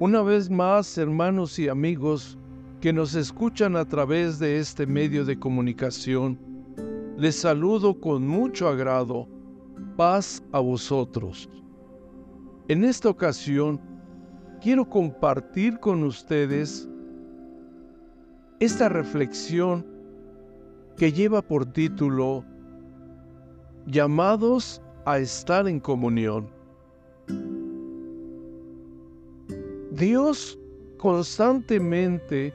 Una vez más, hermanos y amigos que nos escuchan a través de este medio de comunicación, les saludo con mucho agrado. Paz a vosotros. En esta ocasión, quiero compartir con ustedes esta reflexión que lleva por título Llamados a estar en comunión. Dios constantemente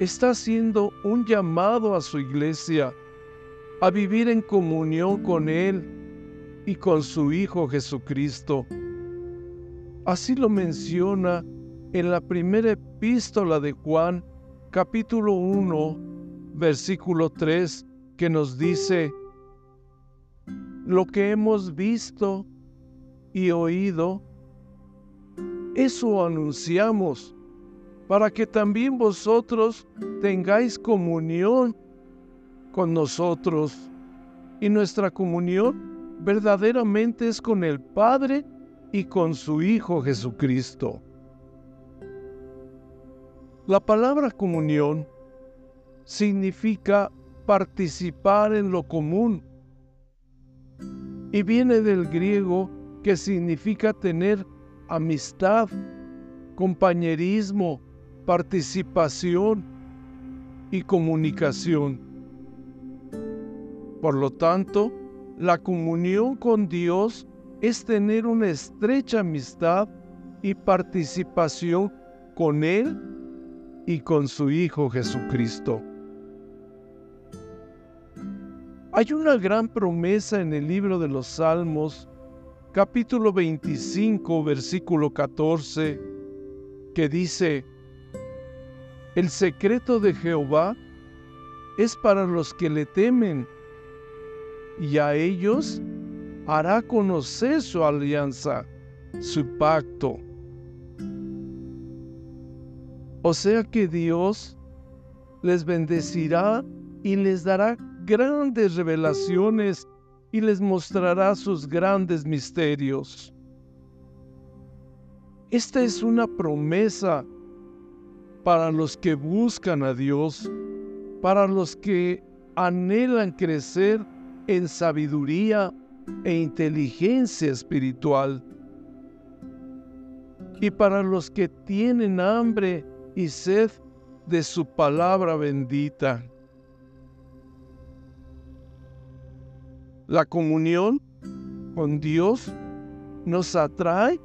está haciendo un llamado a su iglesia a vivir en comunión con Él y con su Hijo Jesucristo. Así lo menciona en la primera epístola de Juan, capítulo 1, versículo 3, que nos dice, lo que hemos visto y oído, eso anunciamos, para que también vosotros tengáis comunión con nosotros. Y nuestra comunión verdaderamente es con el Padre y con su Hijo Jesucristo. La palabra comunión significa participar en lo común y viene del griego que significa tener amistad, compañerismo, participación y comunicación. Por lo tanto, la comunión con Dios es tener una estrecha amistad y participación con Él y con su Hijo Jesucristo. Hay una gran promesa en el libro de los Salmos capítulo 25, versículo 14, que dice, el secreto de Jehová es para los que le temen, y a ellos hará conocer su alianza, su pacto. O sea que Dios les bendecirá y les dará grandes revelaciones y les mostrará sus grandes misterios. Esta es una promesa para los que buscan a Dios, para los que anhelan crecer en sabiduría e inteligencia espiritual, y para los que tienen hambre y sed de su palabra bendita. La comunión con Dios nos atrae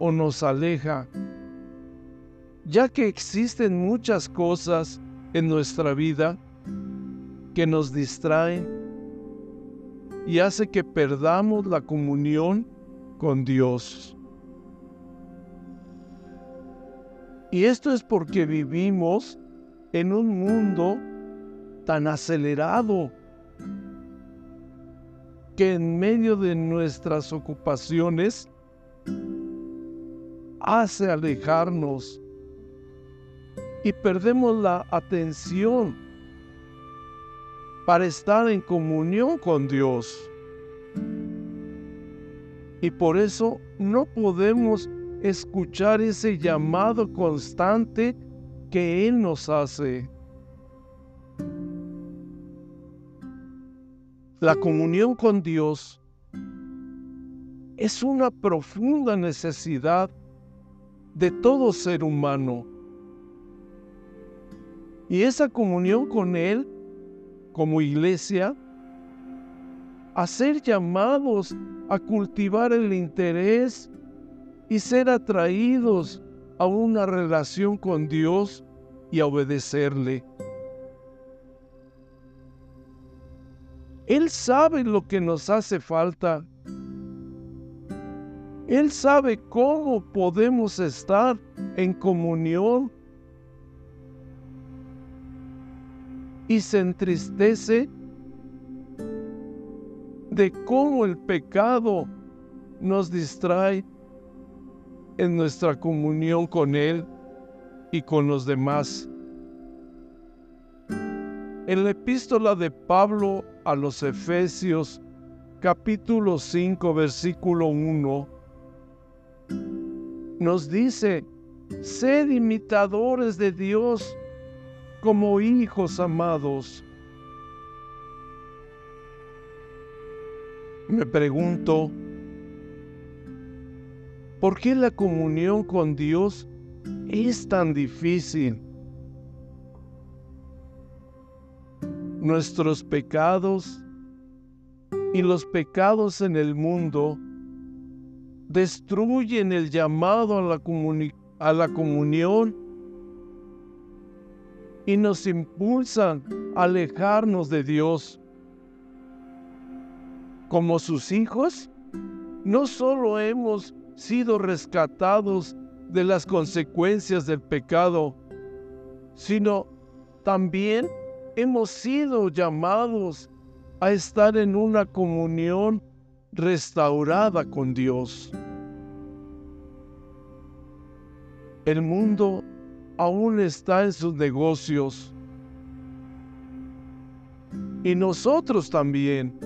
o nos aleja, ya que existen muchas cosas en nuestra vida que nos distraen y hace que perdamos la comunión con Dios. Y esto es porque vivimos en un mundo tan acelerado que en medio de nuestras ocupaciones hace alejarnos y perdemos la atención para estar en comunión con Dios. Y por eso no podemos escuchar ese llamado constante que Él nos hace. La comunión con Dios es una profunda necesidad de todo ser humano. Y esa comunión con Él, como iglesia, a ser llamados a cultivar el interés y ser atraídos a una relación con Dios y a obedecerle. Él sabe lo que nos hace falta. Él sabe cómo podemos estar en comunión. Y se entristece de cómo el pecado nos distrae en nuestra comunión con Él y con los demás. En la epístola de Pablo a los Efesios capítulo 5 versículo 1 nos dice, sed imitadores de Dios como hijos amados. Me pregunto, ¿por qué la comunión con Dios es tan difícil? Nuestros pecados y los pecados en el mundo destruyen el llamado a la, a la comunión y nos impulsan a alejarnos de Dios. Como sus hijos, no solo hemos sido rescatados de las consecuencias del pecado, sino también hemos sido llamados a estar en una comunión restaurada con Dios. El mundo aún está en sus negocios y nosotros también.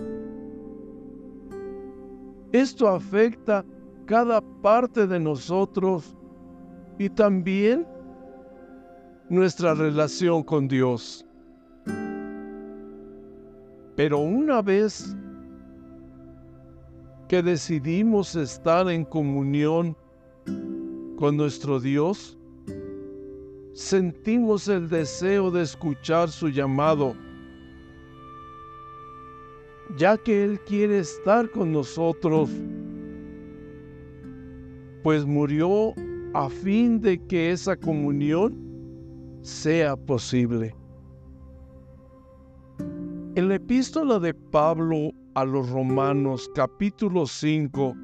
Esto afecta cada parte de nosotros y también nuestra relación con Dios. Pero una vez que decidimos estar en comunión con nuestro Dios, sentimos el deseo de escuchar su llamado, ya que Él quiere estar con nosotros, pues murió a fin de que esa comunión sea posible. En la epístola de Pablo a los Romanos capítulo 5,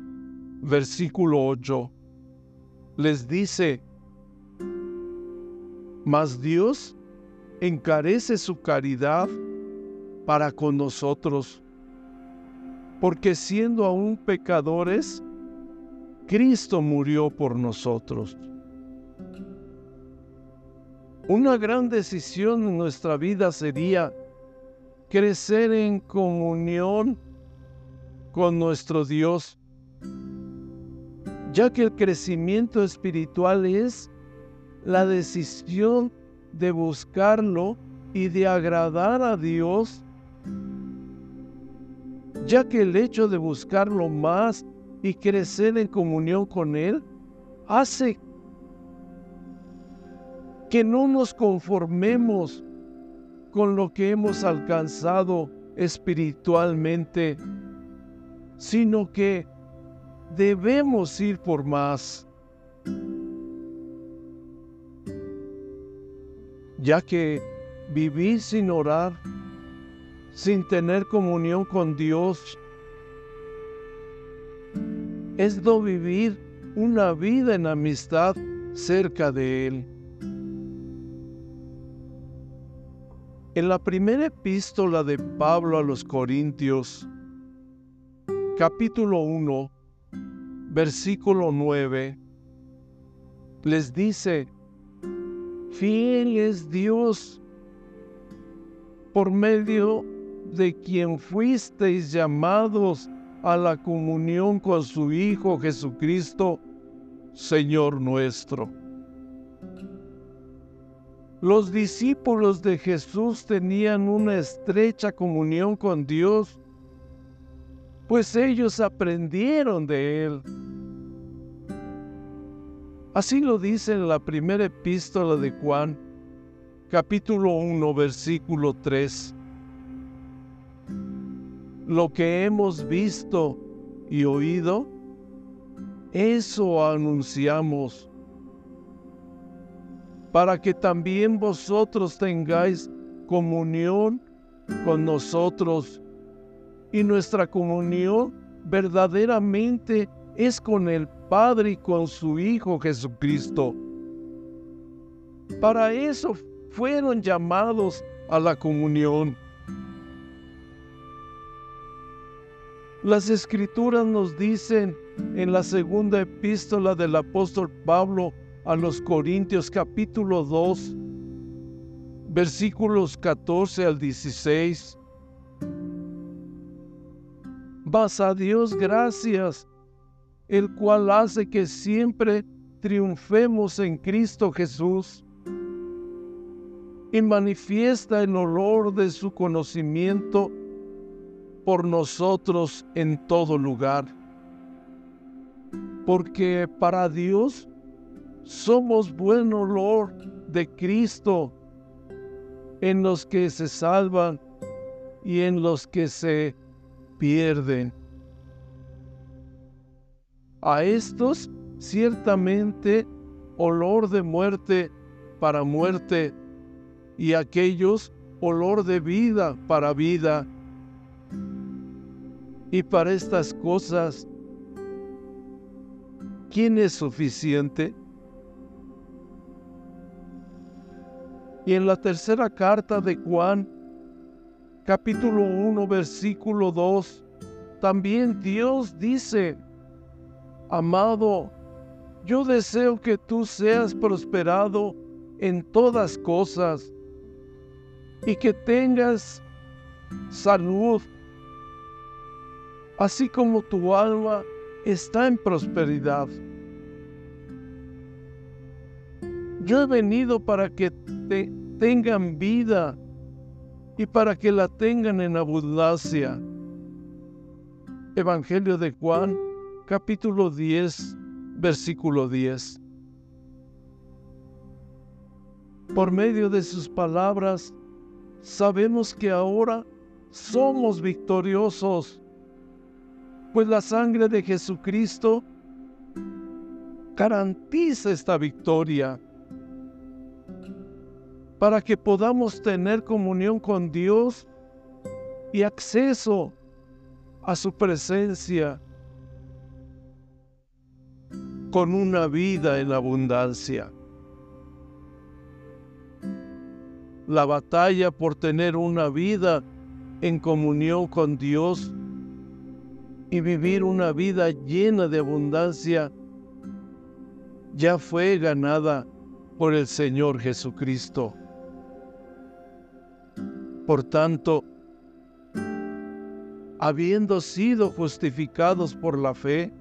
versículo 8, les dice, mas Dios encarece su caridad para con nosotros, porque siendo aún pecadores, Cristo murió por nosotros. Una gran decisión en nuestra vida sería crecer en comunión con nuestro Dios, ya que el crecimiento espiritual es la decisión de buscarlo y de agradar a Dios, ya que el hecho de buscarlo más y crecer en comunión con Él hace que no nos conformemos con lo que hemos alcanzado espiritualmente, sino que debemos ir por más. Ya que vivir sin orar, sin tener comunión con Dios, es no vivir una vida en amistad cerca de Él. En la primera epístola de Pablo a los Corintios, capítulo 1, versículo 9, les dice, fiel es Dios por medio de quien fuisteis llamados a la comunión con su Hijo Jesucristo, Señor nuestro. Los discípulos de Jesús tenían una estrecha comunión con Dios, pues ellos aprendieron de Él. Así lo dice en la primera epístola de Juan, capítulo 1, versículo 3. Lo que hemos visto y oído, eso anunciamos para que también vosotros tengáis comunión con nosotros. Y nuestra comunión verdaderamente es con el Padre y con su Hijo Jesucristo. Para eso fueron llamados a la comunión. Las escrituras nos dicen en la segunda epístola del apóstol Pablo a los Corintios capítulo 2, versículos 14 al 16. Vas a Dios gracias, el cual hace que siempre triunfemos en Cristo Jesús y manifiesta el olor de su conocimiento por nosotros en todo lugar. Porque para Dios somos buen olor de Cristo en los que se salvan y en los que se pierden. A estos ciertamente olor de muerte para muerte y aquellos olor de vida para vida. Y para estas cosas, ¿quién es suficiente? Y en la tercera carta de Juan, capítulo 1, versículo 2, también Dios dice, amado, yo deseo que tú seas prosperado en todas cosas y que tengas salud, así como tu alma está en prosperidad. Yo he venido para que te tengan vida y para que la tengan en abundancia. Evangelio de Juan, capítulo 10, versículo 10. Por medio de sus palabras, sabemos que ahora somos victoriosos, pues la sangre de Jesucristo garantiza esta victoria para que podamos tener comunión con Dios y acceso a su presencia con una vida en abundancia. la batalla por tener una vida en comunión con Dios y vivir una vida llena de abundancia ya fue ganada por el Señor Jesucristo. Por tanto, habiendo sido justificados por la fe,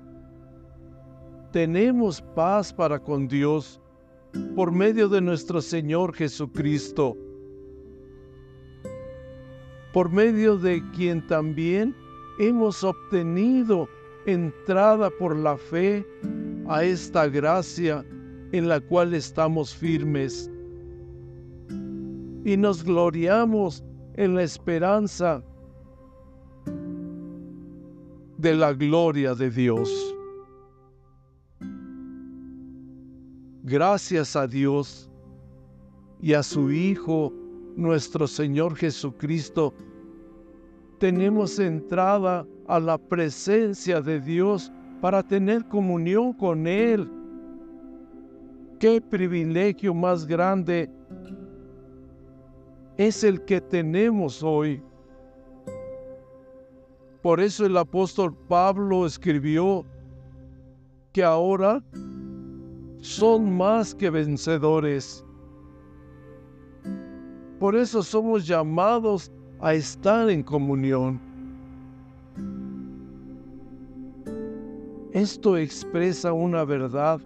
tenemos paz para con Dios por medio de nuestro Señor Jesucristo por medio de quien también hemos obtenido entrada por la fe a esta gracia en la cual estamos firmes. Y nos gloriamos en la esperanza de la gloria de Dios. Gracias a Dios y a su Hijo, nuestro Señor Jesucristo, tenemos entrada a la presencia de Dios para tener comunión con Él. Qué privilegio más grande es el que tenemos hoy. Por eso el apóstol Pablo escribió que ahora son más que vencedores por eso somos llamados a estar en comunión. Esto expresa una verdad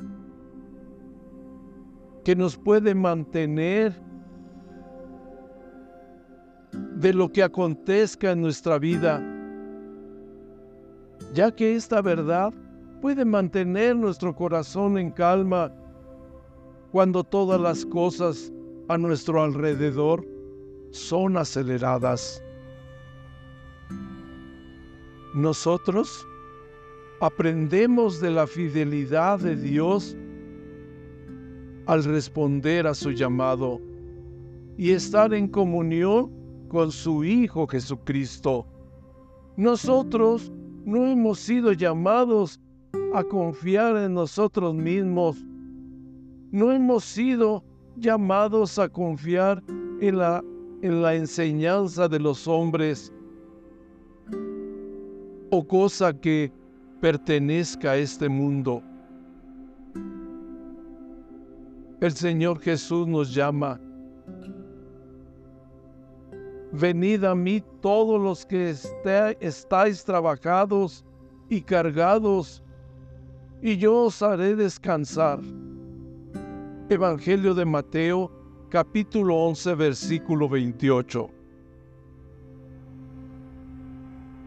que nos puede mantener de lo que acontezca en nuestra vida, ya que esta verdad puede mantener nuestro corazón en calma cuando todas las cosas a nuestro alrededor son aceleradas. Nosotros aprendemos de la fidelidad de Dios al responder a su llamado y estar en comunión con su Hijo Jesucristo. Nosotros no hemos sido llamados a confiar en nosotros mismos. No hemos sido llamados a confiar en la, en la enseñanza de los hombres o cosa que pertenezca a este mundo. El Señor Jesús nos llama. Venid a mí todos los que estáis trabajados y cargados, y yo os haré descansar. Evangelio de Mateo, capítulo 11, versículo 28.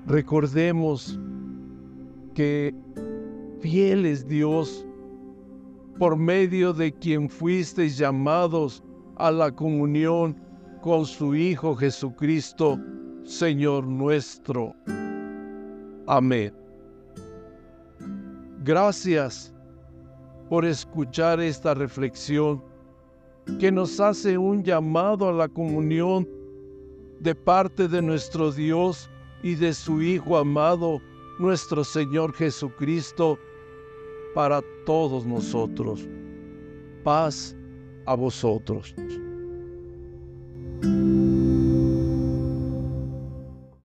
Recordemos que fiel es Dios por medio de quien fuisteis llamados a la comunión con su Hijo Jesucristo, Señor nuestro. Amén. Gracias por escuchar esta reflexión que nos hace un llamado a la comunión de parte de nuestro Dios y de su Hijo amado, nuestro Señor Jesucristo, para todos nosotros. Paz a vosotros. Música